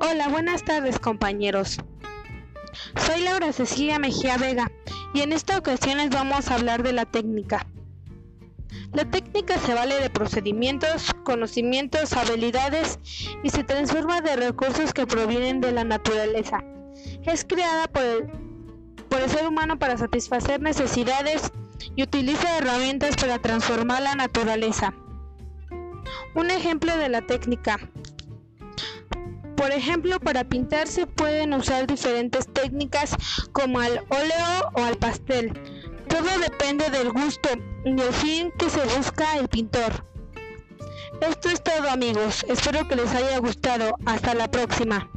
Hola, buenas tardes compañeros. Soy Laura Cecilia Mejía Vega y en esta ocasión les vamos a hablar de la técnica. La técnica se vale de procedimientos, conocimientos, habilidades y se transforma de recursos que provienen de la naturaleza. Es creada por el, por el ser humano para satisfacer necesidades y utiliza herramientas para transformar la naturaleza. Un ejemplo de la técnica por ejemplo, para pintar se pueden usar diferentes técnicas como al óleo o al pastel. Todo depende del gusto y el fin que se busca el pintor. Esto es todo amigos, espero que les haya gustado. Hasta la próxima.